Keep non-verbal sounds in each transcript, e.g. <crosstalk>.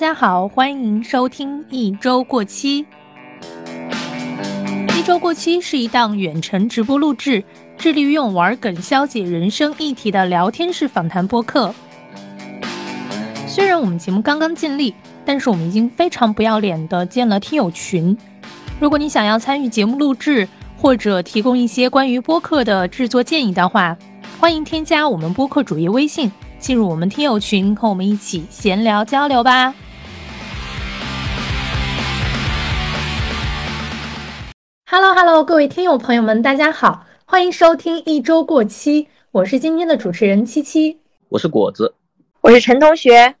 大家好，欢迎收听一周过期。一周过期是一档远程直播录制，致力于用玩梗消解人生议题的聊天式访谈播客。虽然我们节目刚刚建立，但是我们已经非常不要脸的建了听友群。如果你想要参与节目录制，或者提供一些关于播客的制作建议的话，欢迎添加我们播客主页微信，进入我们听友群，和我们一起闲聊交流吧。Hello Hello，各位听友朋友们，大家好，欢迎收听一周过期，我是今天的主持人七七，我是果子，我是陈同学。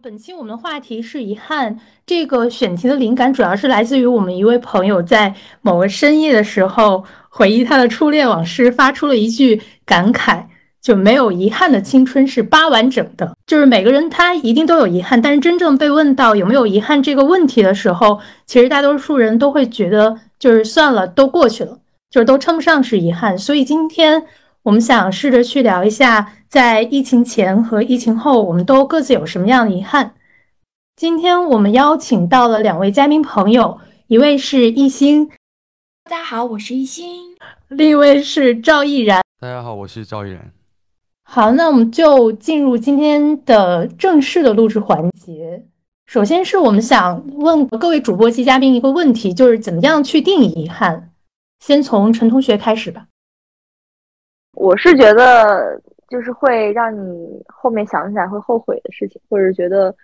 本期我们的话题是遗憾。这个选题的灵感主要是来自于我们一位朋友在某个深夜的时候回忆他的初恋往事，发出了一句感慨：就没有遗憾的青春是八完整的。就是每个人他一定都有遗憾，但是真正被问到有没有遗憾这个问题的时候，其实大多数人都会觉得就是算了，都过去了，就是都称不上是遗憾。所以今天我们想试着去聊一下。在疫情前和疫情后，我们都各自有什么样的遗憾？今天我们邀请到了两位嘉宾朋友，一位是艺兴，大家好，我是艺兴；另一位是赵毅然，大家好，我是赵毅然。好，那我们就进入今天的正式的录制环节。首先是我们想问各位主播及嘉宾一个问题，就是怎么样去定义遗憾？先从陈同学开始吧。我是觉得。就是会让你后面想起来会后悔的事情，或者觉得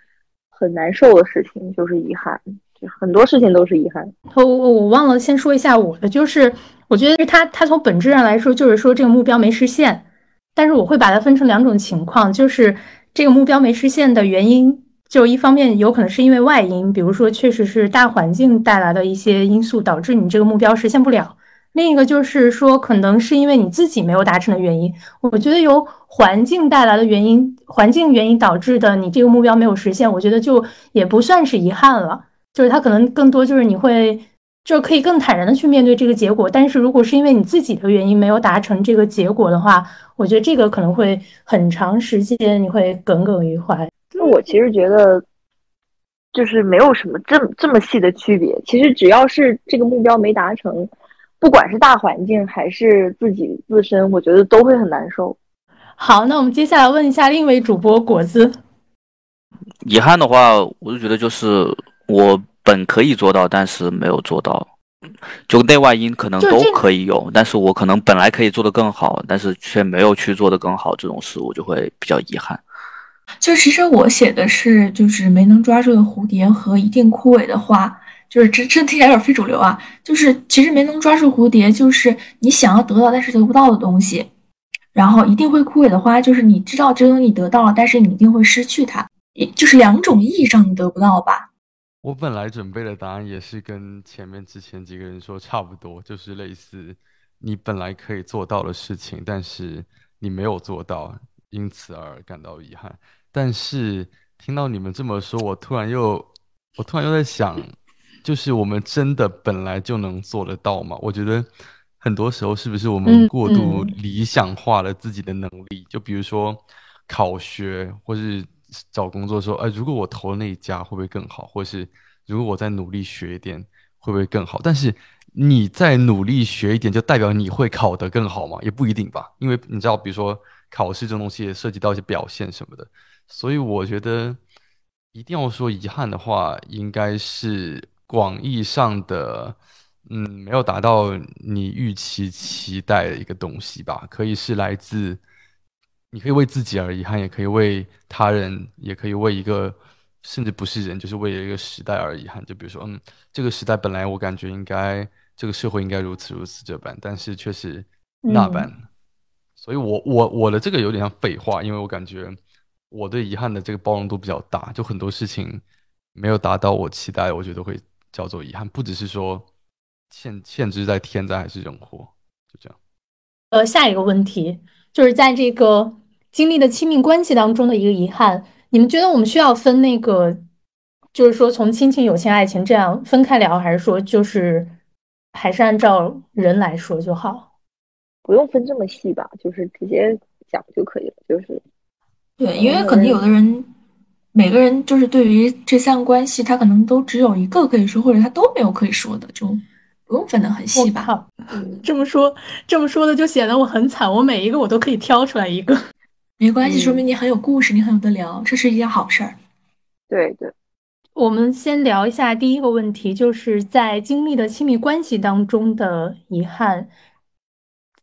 很难受的事情，就是遗憾。就很多事情都是遗憾。我我我忘了先说一下我的，就是我觉得他他从本质上来说，就是说这个目标没实现。但是我会把它分成两种情况，就是这个目标没实现的原因，就一方面有可能是因为外因，比如说确实是大环境带来的一些因素导致你这个目标实现不了。另一个就是说，可能是因为你自己没有达成的原因。我觉得由环境带来的原因，环境原因导致的，你这个目标没有实现，我觉得就也不算是遗憾了。就是它可能更多就是你会，就可以更坦然的去面对这个结果。但是如果是因为你自己的原因没有达成这个结果的话，我觉得这个可能会很长时间你会耿耿于怀。那我其实觉得，就是没有什么这么这么细的区别。其实只要是这个目标没达成。不管是大环境还是自己自身，我觉得都会很难受。好，那我们接下来问一下另一位主播果子。遗憾的话，我就觉得就是我本可以做到，但是没有做到。就内外因可能都可以有，但是我可能本来可以做得更好，但是却没有去做得更好，这种事我就会比较遗憾。就其实我写的是，就是没能抓住的蝴蝶和一定枯萎的花。就是真真听起来有点非主流啊！就是其实没能抓住蝴蝶，就是你想要得到但是得不到的东西，然后一定会枯萎的花，就是你知道这个东西你得到了，但是你一定会失去它，就是两种意义上的得不到吧。我本来准备的答案也是跟前面之前几个人说差不多，就是类似你本来可以做到的事情，但是你没有做到，因此而感到遗憾。但是听到你们这么说，我突然又我突然又在想。就是我们真的本来就能做得到吗？我觉得很多时候是不是我们过度理想化了自己的能力？就比如说考学或是找工作的时候，哎，如果我投了那一家会不会更好？或是如果我再努力学一点会不会更好？但是你再努力学一点，就代表你会考得更好吗？也不一定吧，因为你知道，比如说考试这种东西也涉及到一些表现什么的，所以我觉得一定要说遗憾的话，应该是。广义上的，嗯，没有达到你预期期待的一个东西吧，可以是来自，你可以为自己而遗憾，也可以为他人，也可以为一个甚至不是人，就是为了一个时代而遗憾。就比如说，嗯，这个时代本来我感觉应该，这个社会应该如此如此这般，但是却是那般。所以我我我的这个有点像废话，因为我感觉我对遗憾的这个包容度比较大，就很多事情没有达到我期待，我觉得会。叫做遗憾，不只是说限限制在天灾还是人祸，就这样。呃，下一个问题就是在这个经历的亲密关系当中的一个遗憾，你们觉得我们需要分那个，就是说从亲情、友情、爱情这样分开聊，还是说就是还是按照人来说就好？不用分这么细吧，就是直接讲就可以了。就是对，因为可能有的人。每个人就是对于这三个关系，他可能都只有一个可以说，或者他都没有可以说的，就不用分得很细吧。这么说，这么说的就显得我很惨，我每一个我都可以挑出来一个。<laughs> 没关系，说明你很有故事，你很有得聊，这是一件好事儿。对对，我们先聊一下第一个问题，就是在经历的亲密关系当中的遗憾。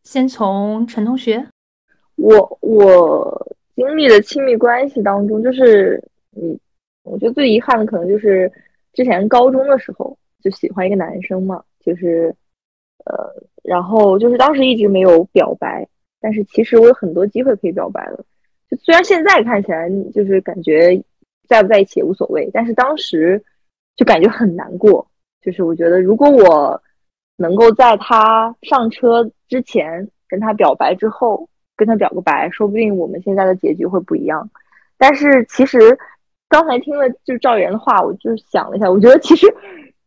先从陈同学，我我经历的亲密关系当中，就是嗯，我觉得最遗憾的可能就是之前高中的时候就喜欢一个男生嘛，就是呃，然后就是当时一直没有表白。但是其实我有很多机会可以表白了，就虽然现在看起来就是感觉在不在一起也无所谓，但是当时就感觉很难过。就是我觉得如果我能够在他上车之前跟他表白，之后跟他表个白，说不定我们现在的结局会不一样。但是其实刚才听了就是赵岩的话，我就想了一下，我觉得其实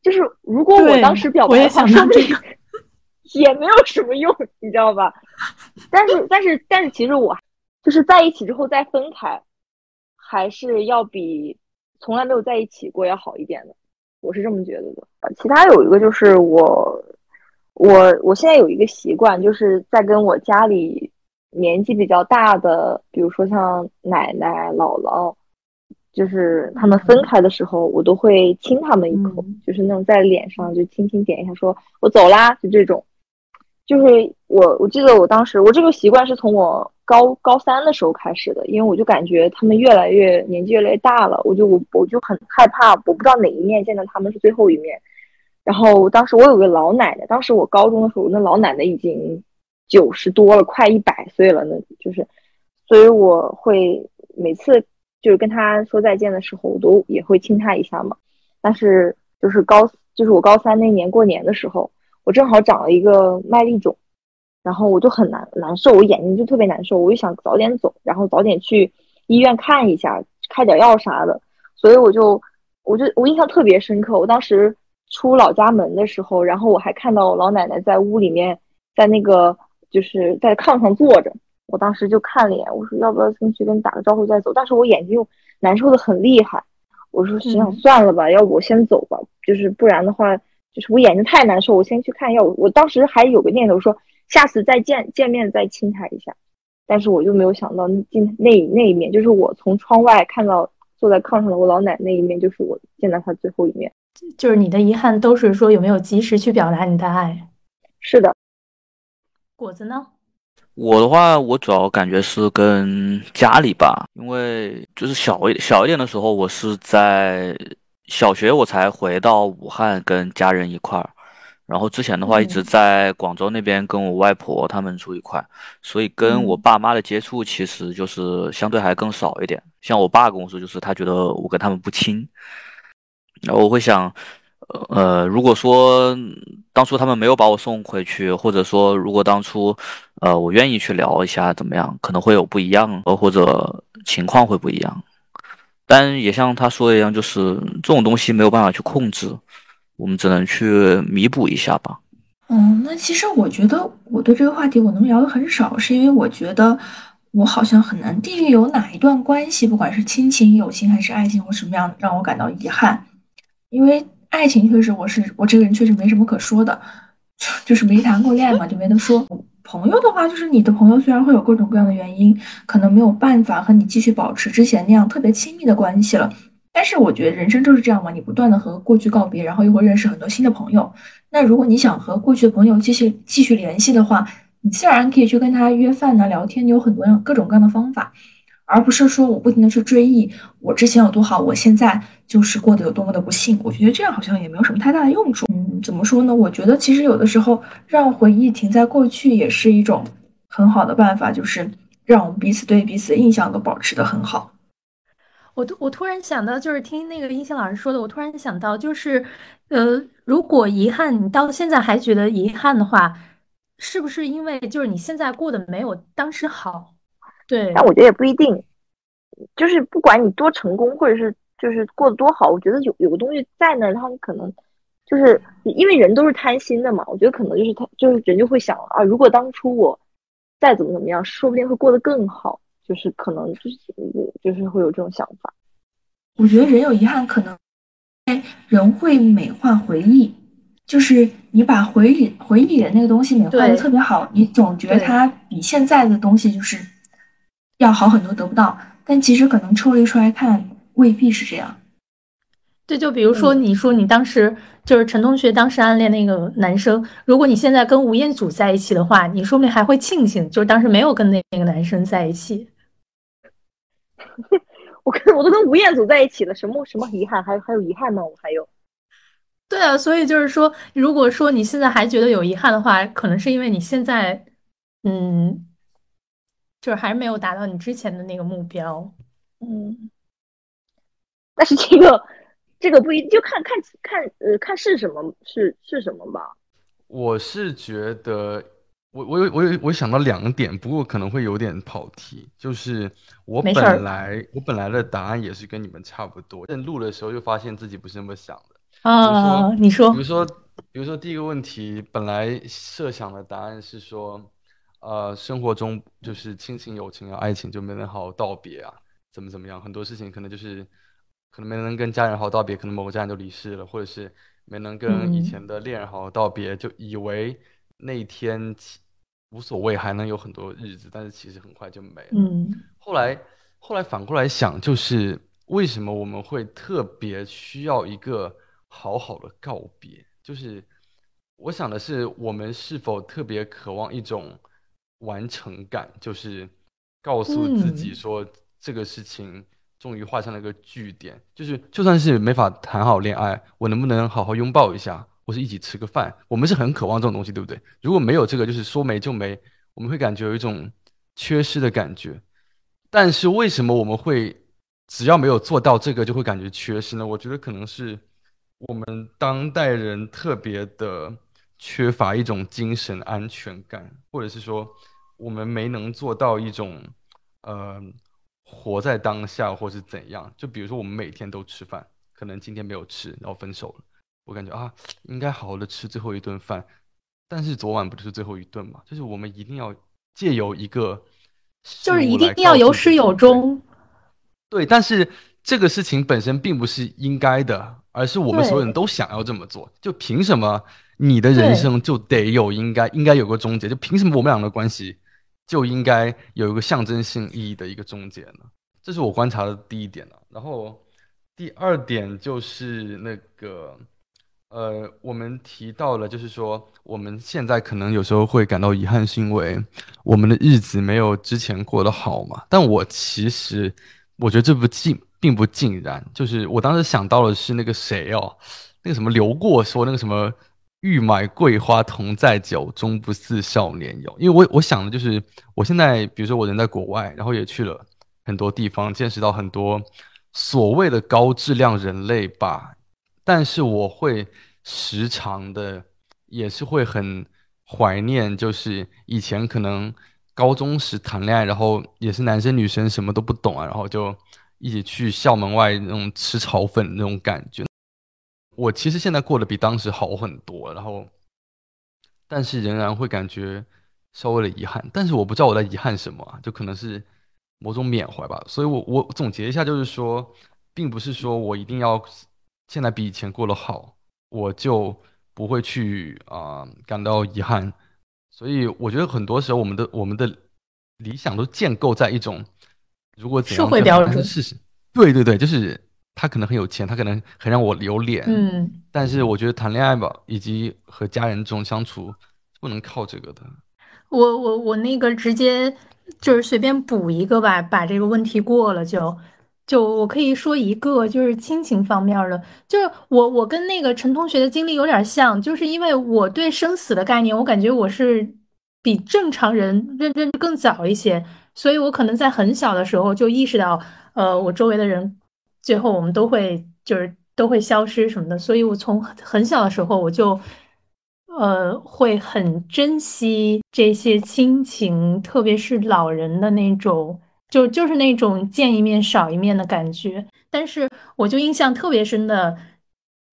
就是如果我当时表白的话，说不定。<laughs> 也没有什么用，你知道吧？但是，但是，但是，其实我就是在一起之后再分开，还是要比从来没有在一起过要好一点的。我是这么觉得的。其他有一个就是我，我，我现在有一个习惯，就是在跟我家里年纪比较大的，比如说像奶奶、姥姥，就是他们分开的时候，我都会亲他们一口，就是那种在脸上就轻轻点一下，说我走啦，就这种。就是我，我记得我当时，我这个习惯是从我高高三的时候开始的，因为我就感觉他们越来越年纪越来越大了，我就我我就很害怕，我不知道哪一面见到他们是最后一面。然后当时我有个老奶奶，当时我高中的时候，那老奶奶已经九十多了，快一百岁了，那就是，所以我会每次就是跟她说再见的时候，我都也会亲她一下嘛。但是就是高，就是我高三那年过年的时候。我正好长了一个麦粒肿，然后我就很难难受，我眼睛就特别难受，我就想早点走，然后早点去医院看一下，开点药啥的。所以我就，我就我印象特别深刻。我当时出老家门的时候，然后我还看到老奶奶在屋里面，在那个就是在炕上坐着。我当时就看了一眼，我说要不要进去跟你打个招呼再走？但是我眼睛又难受的很厉害，我说心想算了吧，要不我先走吧，就是不然的话。就是我眼睛太难受，我先去看药。我当时还有个念头说，下次再见见面再亲他一下，但是我就没有想到进那那一面，就是我从窗外看到坐在炕上的我老奶那一面，就是我见到他最后一面。就是你的遗憾都是说有没有及时去表达你的爱？是的。果子呢？我的话，我主要感觉是跟家里吧，因为就是小一小一点的时候，我是在。小学我才回到武汉跟家人一块儿，然后之前的话一直在广州那边跟我外婆他们住一块，所以跟我爸妈的接触其实就是相对还更少一点。像我爸跟我说，就是他觉得我跟他们不亲，然后我会想，呃，如果说当初他们没有把我送回去，或者说如果当初，呃，我愿意去聊一下怎么样，可能会有不一样，呃，或者情况会不一样。但也像他说的一样，就是这种东西没有办法去控制，我们只能去弥补一下吧。嗯，那其实我觉得我对这个话题我能聊的很少，是因为我觉得我好像很难定义有哪一段关系，不管是亲情、友情还是爱情或什么样的，让我感到遗憾。因为爱情确实我是我这个人确实没什么可说的，就是没谈过恋爱嘛，就没得说。朋友的话，就是你的朋友虽然会有各种各样的原因，可能没有办法和你继续保持之前那样特别亲密的关系了。但是我觉得人生就是这样嘛，你不断的和过去告别，然后又会认识很多新的朋友。那如果你想和过去的朋友继续继续联系的话，你自然可以去跟他约饭呐、聊天，你有很多样各种各样的方法，而不是说我不停的去追忆我之前有多好，我现在就是过得有多么的不幸。我觉得这样好像也没有什么太大的用处。嗯怎么说呢？我觉得其实有的时候让回忆停在过去也是一种很好的办法，就是让我们彼此对彼此的印象都保持的很好。我突我突然想到，就是听那个音星老师说的，我突然想到，就是呃，如果遗憾你到现在还觉得遗憾的话，是不是因为就是你现在过得没有当时好？对，但我觉得也不一定，就是不管你多成功，或者是就是过得多好，我觉得有有个东西在那儿，他们可能。就是因为人都是贪心的嘛，我觉得可能就是他，就是人就会想啊，如果当初我再怎么怎么样，说不定会过得更好，就是可能就是就是会有这种想法。我觉得人有遗憾，可能人会美化回忆，就是你把回忆回忆里的那个东西美化的特别好，你总觉得它比现在的东西就是要好很多，得不到。但其实可能抽离出来看，未必是这样。对，就比如说你说你当时就是陈同学当时暗恋那个男生，如果你现在跟吴彦祖在一起的话，你说不定还会庆幸，就是当时没有跟那那个男生在一起。<laughs> 我跟我都跟吴彦祖在一起了，什么什么遗憾？还还有遗憾吗？我还有。对啊，所以就是说，如果说你现在还觉得有遗憾的话，可能是因为你现在，嗯，就是还是没有达到你之前的那个目标。嗯。但是这个。这个不一就看看看呃看是什么是是什么吧。我是觉得我我有我有我想到两点，不过可能会有点跑题。就是我本来我本来的答案也是跟你们差不多，但录的时候又发现自己不是那么想的。啊，你说，比如说比如说第一个问题，本来设想的答案是说，呃，生活中就是亲情、友情啊、爱情就没能好好道别啊，怎么怎么样，很多事情可能就是。可能没能跟家人好好道别，可能某个家人就离世了，或者是没能跟以前的恋人好好道别，就以为那一天无所谓，还能有很多日子，但是其实很快就没了。嗯，后来后来反过来想，就是为什么我们会特别需要一个好好的告别？就是我想的是，我们是否特别渴望一种完成感，就是告诉自己说这个事情。终于画上了一个句点，就是就算是没法谈好恋爱，我能不能好好拥抱一下，或是一起吃个饭？我们是很渴望这种东西，对不对？如果没有这个，就是说没就没，我们会感觉有一种缺失的感觉。但是为什么我们会只要没有做到这个，就会感觉缺失呢？我觉得可能是我们当代人特别的缺乏一种精神安全感，或者是说我们没能做到一种呃。活在当下，或是怎样？就比如说，我们每天都吃饭，可能今天没有吃，然后分手了。我感觉啊，应该好好的吃最后一顿饭，但是昨晚不就是最后一顿嘛？就是我们一定要借由一个，就是一定要有始有终。对，但是这个事情本身并不是应该的，而是我们所有人都想要这么做。就凭什么你的人生就得有应该应该有个终结？就凭什么我们俩的关系？就应该有一个象征性意义的一个终结呢，这是我观察的第一点了。然后第二点就是那个，呃，我们提到了，就是说我们现在可能有时候会感到遗憾，是因为我们的日子没有之前过得好嘛。但我其实我觉得这不尽并不尽然，就是我当时想到的是那个谁哦，那个什么刘过说那个什么。欲买桂花同载酒，终不似少年游。因为我我想的就是，我现在比如说我人在国外，然后也去了很多地方，见识到很多所谓的高质量人类吧。但是我会时常的，也是会很怀念，就是以前可能高中时谈恋爱，然后也是男生女生什么都不懂啊，然后就一起去校门外那种吃炒粉那种感觉。我其实现在过得比当时好很多，然后，但是仍然会感觉稍微的遗憾。但是我不知道我在遗憾什么，就可能是某种缅怀吧。所以，我我总结一下，就是说，并不是说我一定要现在比以前过得好，我就不会去啊感到遗憾。所以，我觉得很多时候我们的我们的理想都建构在一种如果怎样社会标准事实。对对对，就是。他可能很有钱，他可能很让我留脸，嗯，但是我觉得谈恋爱吧，以及和家人这种相处，不能靠这个的。我我我那个直接就是随便补一个吧，把这个问题过了就就我可以说一个，就是亲情方面的，就是我我跟那个陈同学的经历有点像，就是因为我对生死的概念，我感觉我是比正常人认认更早一些，所以我可能在很小的时候就意识到，呃，我周围的人。最后我们都会就是都会消失什么的，所以我从很小的时候我就，呃，会很珍惜这些亲情，特别是老人的那种，就就是那种见一面少一面的感觉。但是我就印象特别深的，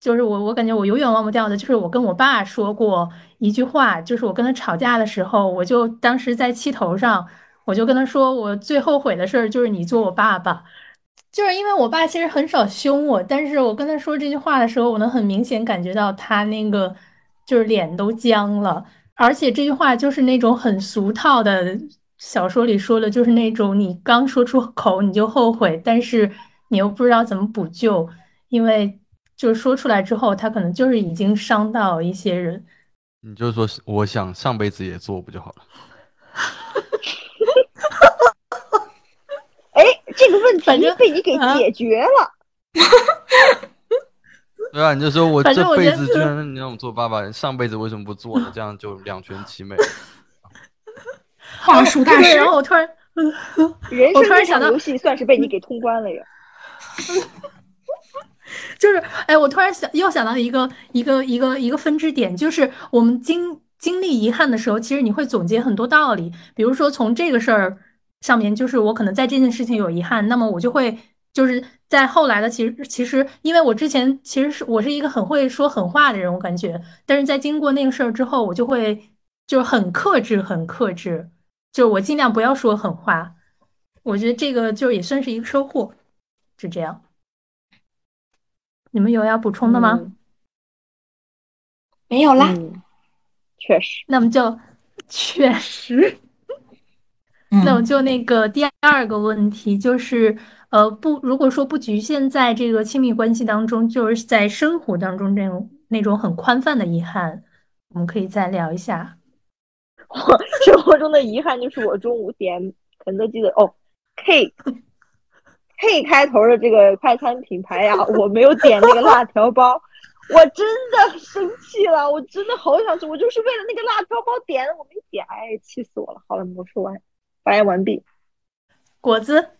就是我我感觉我永远忘不掉的，就是我跟我爸说过一句话，就是我跟他吵架的时候，我就当时在气头上，我就跟他说，我最后悔的事儿就是你做我爸爸。就是因为我爸其实很少凶我，但是我跟他说这句话的时候，我能很明显感觉到他那个就是脸都僵了，而且这句话就是那种很俗套的小说里说的，就是那种你刚说出口你就后悔，但是你又不知道怎么补救，因为就是说出来之后，他可能就是已经伤到一些人。你就说我想上辈子也做不就好了？<laughs> 哎，这个问题被你给解决了。<laughs> 对啊，你就说我这辈子居然你让我做爸爸，上辈子为什么不做呢？这样就两全其美。话术大师，然后我突然，人生突然想到，游戏算是被你给通关了呀。<laughs> 就是，哎，我突然想又想到一个一个一个一个分支点，就是我们经经历遗憾的时候，其实你会总结很多道理。比如说从这个事儿上面，就是我可能在这件事情有遗憾，那么我就会就是在后来的，其实其实因为我之前其实是我是一个很会说狠话的人，我感觉，但是在经过那个事儿之后，我就会就是很克制，很克制。就是我尽量不要说狠话，我觉得这个就也算是一个收获，是这样。你们有要补充的吗？没有啦，确实。那么就确实，那我就那个第二个问题就是，呃，不，如果说不局限在这个亲密关系当中，就是在生活当中这种那种很宽泛的遗憾，我们可以再聊一下。<laughs> 我生活中的遗憾就是我中午点肯德基的哦，K <laughs> K 开头的这个快餐品牌呀，我没有点那个辣条包，我真的生气了，我真的好想吃，我就是为了那个辣条包点的，我没点，哎，气死我了。好了，我说完，发言完毕。果子，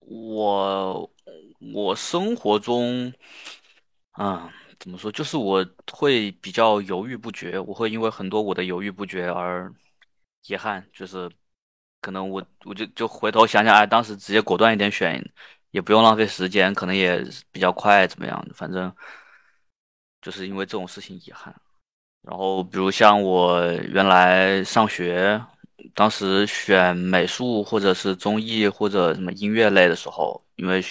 我我生活中，啊。怎么说？就是我会比较犹豫不决，我会因为很多我的犹豫不决而遗憾。就是可能我我就就回头想想，哎，当时直接果断一点选，也不用浪费时间，可能也比较快，怎么样？反正就是因为这种事情遗憾。然后比如像我原来上学，当时选美术或者是综艺或者什么音乐类的时候，因为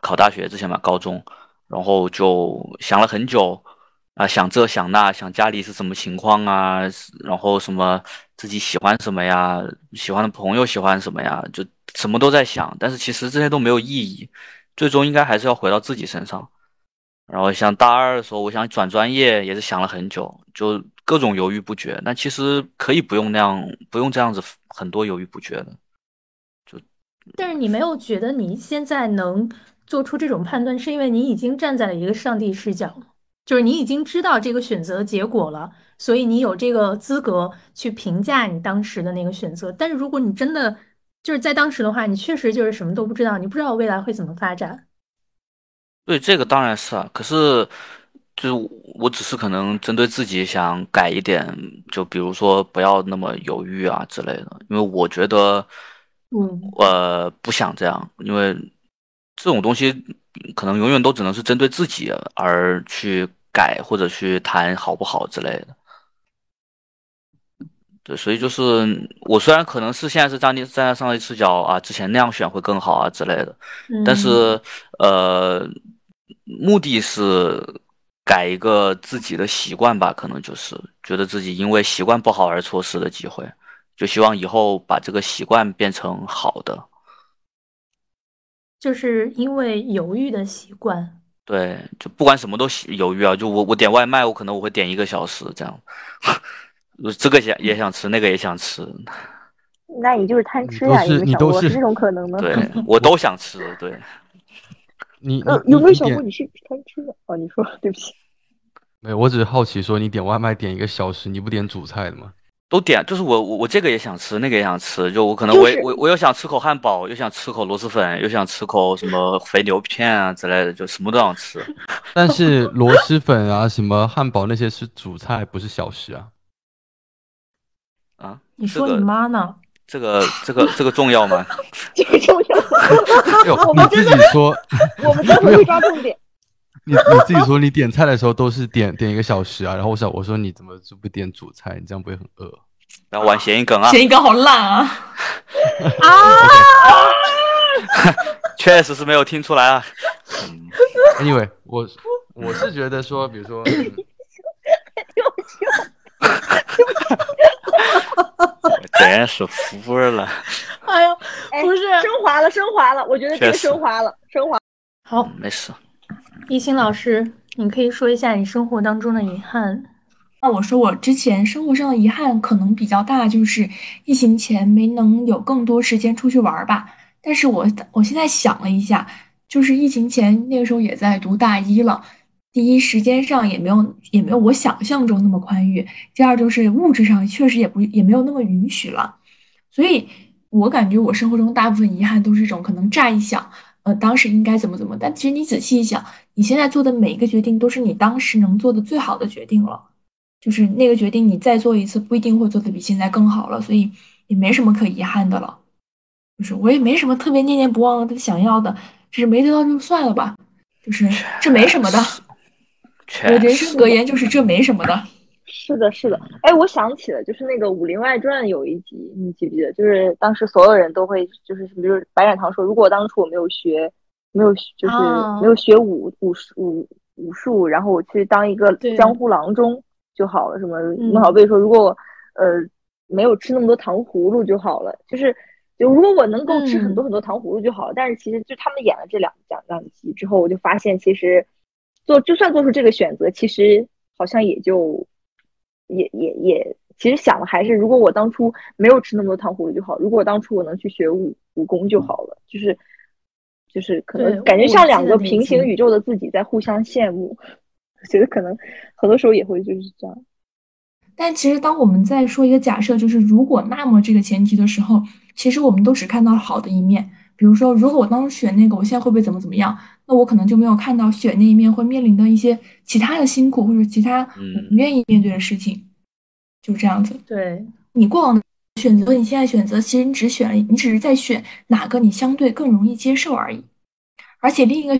考大学之前嘛，高中。然后就想了很久，啊，想这想那，想家里是什么情况啊，然后什么自己喜欢什么呀，喜欢的朋友喜欢什么呀，就什么都在想。但是其实这些都没有意义，最终应该还是要回到自己身上。然后像大二的时候，我想转专业，也是想了很久，就各种犹豫不决。但其实可以不用那样，不用这样子很多犹豫不决的。就，但是你没有觉得你现在能？做出这种判断，是因为你已经站在了一个上帝视角，就是你已经知道这个选择的结果了，所以你有这个资格去评价你当时的那个选择。但是如果你真的就是在当时的话，你确实就是什么都不知道，你不知道未来会怎么发展。对，这个当然是啊。可是，就是我只是可能针对自己想改一点，就比如说不要那么犹豫啊之类的，因为我觉得，嗯，呃，不想这样，因为。这种东西可能永远都只能是针对自己而去改或者去谈好不好之类的。对，所以就是我虽然可能是现在是站立站在上帝视角啊，之前那样选会更好啊之类的，但是呃，目的是改一个自己的习惯吧，可能就是觉得自己因为习惯不好而错失的机会，就希望以后把这个习惯变成好的。就是因为犹豫的习惯，对，就不管什么都犹豫啊。就我我点外卖，我可能我会点一个小时这样，<laughs> 这个想也想吃，那个也想吃。那你就是贪吃呀？你都是这种可能吗？对，<laughs> 我都想吃。对，你有没有想过你是贪吃的？哦，你说对不起。<laughs> 没有，我只是好奇，说你点外卖点一个小时，你不点主菜的吗？都点，就是我我我这个也想吃，那个也想吃，就我可能我我我又想吃口汉堡，又想吃口螺蛳粉，又想吃口什么肥牛片啊之类的，就什么都想吃。<laughs> 但是螺蛳粉啊，什么汉堡那些是主菜，不是小食啊。啊？你说你妈呢？这个这个这个重要吗？<laughs> 这个重要。我们自己说，我们真的会 <laughs> 抓重点。<laughs> 你你自己说，你点菜的时候都是点点一个小时啊，然后我想我说你怎么就不点主菜？你这样不会很饿？然后玩谐音梗啊！谐音梗好烂啊！<laughs> 啊！确实是没有听出来啊。因为我我是觉得说，比如说，真是服了。<laughs> 哎呦，不是升华了，升华了，我觉得这个升华了，升华。好，没事。一心老师，你可以说一下你生活当中的遗憾。那我说我之前生活上的遗憾可能比较大，就是疫情前没能有更多时间出去玩吧。但是我我现在想了一下，就是疫情前那个时候也在读大一了。第一，时间上也没有也没有我想象中那么宽裕；第二，就是物质上确实也不也没有那么允许了。所以我感觉我生活中大部分遗憾都是一种，可能乍一想，呃，当时应该怎么怎么，但其实你仔细一想，你现在做的每一个决定都是你当时能做的最好的决定了。就是那个决定，你再做一次不一定会做的比现在更好了，所以也没什么可遗憾的了。就是我也没什么特别念念不忘的想要的，只是没得到就算了吧。就是这没什么的。我人生格言就是这没什么的。<laughs> 是的，是的。哎，我想起了，就是那个《武林外传》有一集，你记不记得？就是当时所有人都会，就是比如白展堂说，如果当初我没有学，没有就是没有学武武武武术，然后我去当一个江湖郎中。就好了，什么孟小贝说，如果呃没有吃那么多糖葫芦就好了，就是就如果我能够吃很多很多糖葫芦就好了。但是其实就他们演了这两两两集之后，我就发现其实做就算做出这个选择，其实好像也就也也也其实想的还是，如果我当初没有吃那么多糖葫芦就好，如果当初我能去学武武功就好了，就是就是可能感觉像两个平行宇宙的自己在互相羡慕。我觉得可能很多时候也会就是这样，但其实当我们在说一个假设，就是如果那么这个前提的时候，其实我们都只看到好的一面。比如说，如果我当时选那个，我现在会不会怎么怎么样？那我可能就没有看到选那一面会面临的一些其他的辛苦或者其他不愿意面对的事情，就这样子。对你过往的选择你现在选择，其实你只选了，你只是在选哪个你相对更容易接受而已。而且另一个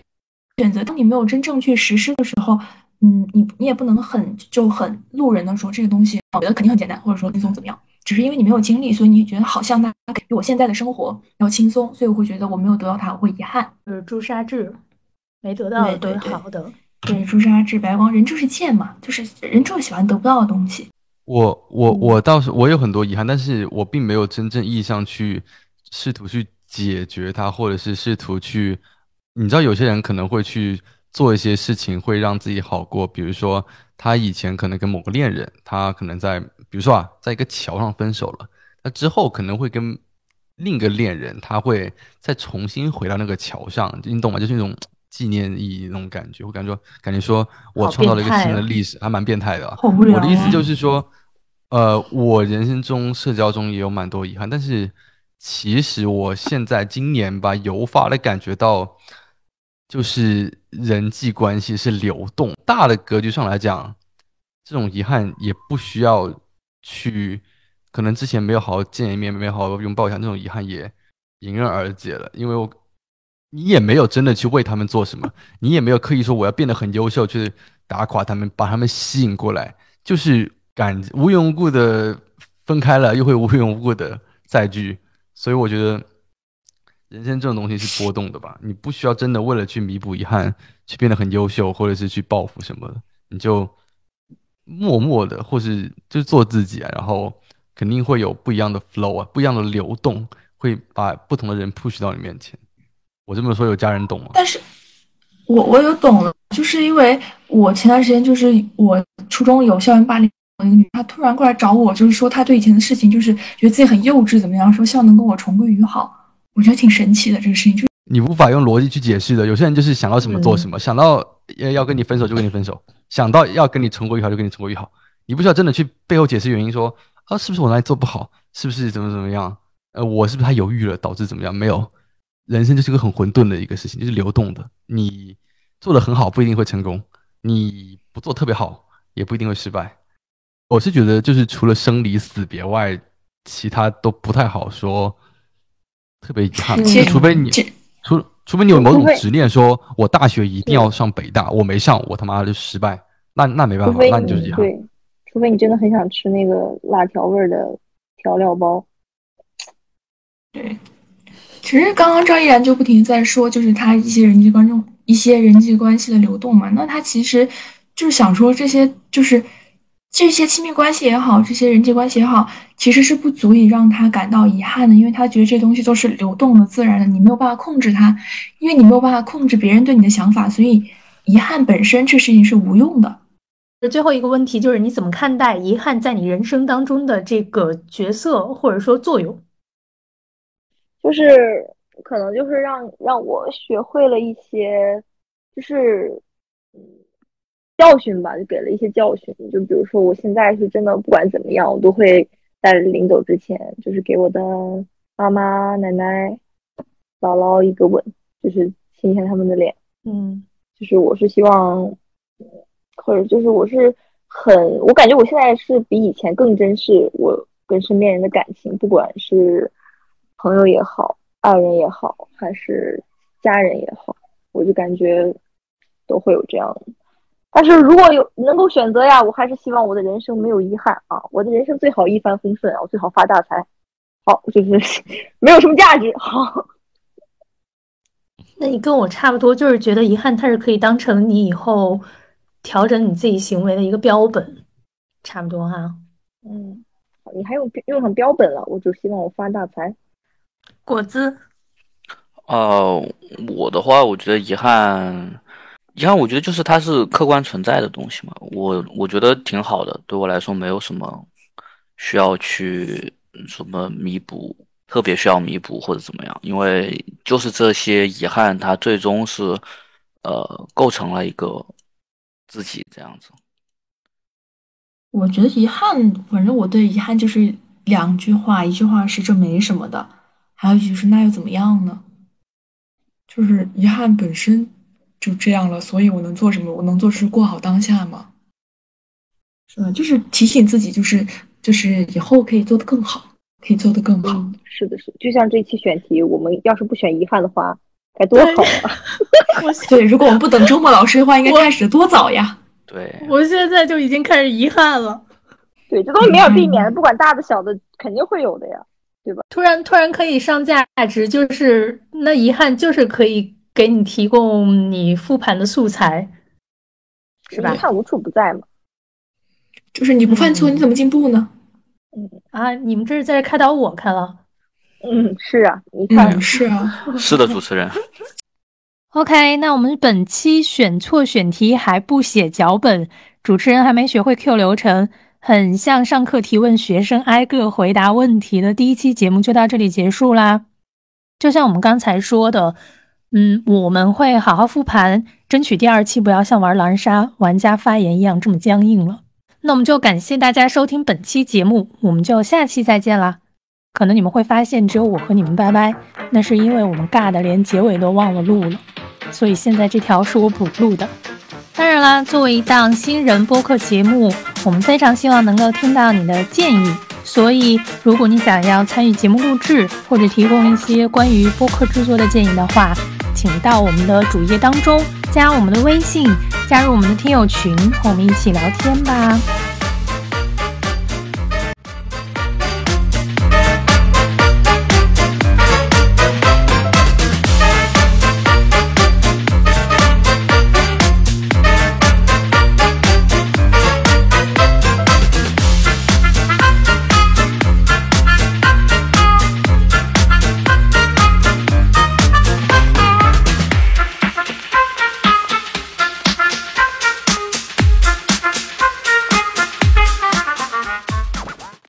选择，当你没有真正去实施的时候。嗯，你你也不能很就很路人的说这个东西，我觉得肯定很简单，或者说轻松怎么样？只是因为你没有经历，所以你觉得好像它比我现在的生活要轻松，所以我会觉得我没有得到它，我会遗憾。就是朱砂痣，没得到对好的。对，朱砂痣白光，人就是贱嘛，就是人就是喜欢得不到的东西。我我我倒是我有很多遗憾，但是我并没有真正意义上去试图去解决它，或者是试图去，你知道有些人可能会去。做一些事情会让自己好过，比如说他以前可能跟某个恋人，他可能在，比如说啊，在一个桥上分手了，那之后可能会跟另一个恋人，他会再重新回到那个桥上，你懂吗？就是那种纪念意义那种感觉，我感觉感觉说我创造了一个新的历史，还蛮变态的。<laughs> 我的意思就是说，呃，我人生中社交中也有蛮多遗憾，但是其实我现在今年吧，有法的感觉到。就是人际关系是流动，大的格局上来讲，这种遗憾也不需要去，可能之前没有好好见一面，没有好好拥抱一下，那种遗憾也迎刃而解了。因为我你也没有真的去为他们做什么，<laughs> 你也没有刻意说我要变得很优秀去打垮他们，把他们吸引过来，就是感无缘无故的分开了，又会无缘无故的再聚，所以我觉得。人生这种东西是波动的吧？你不需要真的为了去弥补遗憾，去变得很优秀，或者是去报复什么的，你就默默的，或是就是做自己啊，然后肯定会有不一样的 flow 啊，不一样的流动，会把不同的人 push 到你面前。我这么说，有家人懂吗？但是，我我有懂了，就是因为我前段时间就是我初中有校园霸凌一个女，她突然过来找我，就是说她对以前的事情就是觉得自己很幼稚，怎么样？说希望能跟我重归于好。我觉得挺神奇的，这个事情就是你无法用逻辑去解释的。有些人就是想到什么做什么，想到要要跟你分手就跟你分手，想到要跟你重归于好就跟你重归于好。你不需要真的去背后解释原因，说啊是不是我哪里做不好，是不是怎么怎么样？呃，我是不是太犹豫了导致怎么样？没有，人生就是个很混沌的一个事情，就是流动的。你做的很好不一定会成功，你不做特别好也不一定会失败。我是觉得就是除了生离死别外，其他都不太好说。特别遗憾，除非你除除非你有某种执念，说我大学一定要上北大，我没上，我他妈就失败，那那没办法，那你就是遗憾。对，除非你真的很想吃那个辣条味的调料包。对，其实刚刚赵依然就不停在说，就是他一些人际观众、一些人际关系的流动嘛。那他其实就是想说，这些就是这些亲密关系也好，这些人际关系也好，其实是不足以让他感到遗憾的，因为他觉得这东西都是流动的、自然的，你没有办法控制它，因为你没有办法控制别人对你的想法，所以遗憾本身这事情是无用的。最后一个问题就是你怎么看待遗憾在你人生当中的这个角色或者说作用？就是可能就是让让我学会了一些，就是嗯教训吧，就给了一些教训。就比如说，我现在是真的不管怎么样，我都会在临走之前，就是给我的妈妈、奶奶、姥姥一个吻，就是亲一下他们的脸。嗯，就是我是希望，或者就是我是很，我感觉我现在是比以前更珍视我跟身边人的感情，不管是。朋友也好，爱人也好，还是家人也好，我就感觉都会有这样。但是如果有能够选择呀，我还是希望我的人生没有遗憾啊！我的人生最好一帆风顺啊，我最好发大财。好，就是 <laughs> 没有什么价值。好，<laughs> 那你跟我差不多，就是觉得遗憾它是可以当成你以后调整你自己行为的一个标本，差不多哈。嗯，你还用用上标本了，我就希望我发大财。果子，呃，我的话，我觉得遗憾，遗憾，我觉得就是它是客观存在的东西嘛。我我觉得挺好的，对我来说没有什么需要去什么弥补，特别需要弥补或者怎么样，因为就是这些遗憾，它最终是呃构成了一个自己这样子。我觉得遗憾，反正我对遗憾就是两句话，一句话是这没什么的。还有就是，那又怎么样呢？就是遗憾本身就这样了，所以我能做什么？我能做是过好当下吗？是吧？就是提醒自己，就是就是以后可以做得更好，可以做得更好。是的，是。就像这期选题，我们要是不选遗憾的话，该多好啊！<laughs> 对，如果我们不等周末老师的话，应该开始多早呀？对，我现在就已经开始遗憾了。对，这东西没有避免的，不管大的小的，肯定会有的呀。对吧？突然突然可以上价值，就是那遗憾就是可以给你提供你复盘的素材，是吧？遗憾无处不在嘛。就是你不犯错，你怎么进步呢？嗯啊，你们这是在这开导我，看了。嗯，是啊，你看是啊，<laughs> 是的，主持人。<laughs> OK，那我们本期选错选题还不写脚本，主持人还没学会 Q 流程。很像上课提问，学生挨个回答问题的第一期节目就到这里结束啦。就像我们刚才说的，嗯，我们会好好复盘，争取第二期不要像玩狼人杀玩家发言一样这么僵硬了。那我们就感谢大家收听本期节目，我们就下期再见啦。可能你们会发现只有我和你们拜拜，那是因为我们尬的连结尾都忘了录了，所以现在这条是我补录的。当然啦，作为一档新人播客节目，我们非常希望能够听到你的建议。所以，如果你想要参与节目录制，或者提供一些关于播客制作的建议的话，请到我们的主页当中加我们的微信，加入我们的听友群，和我们一起聊天吧。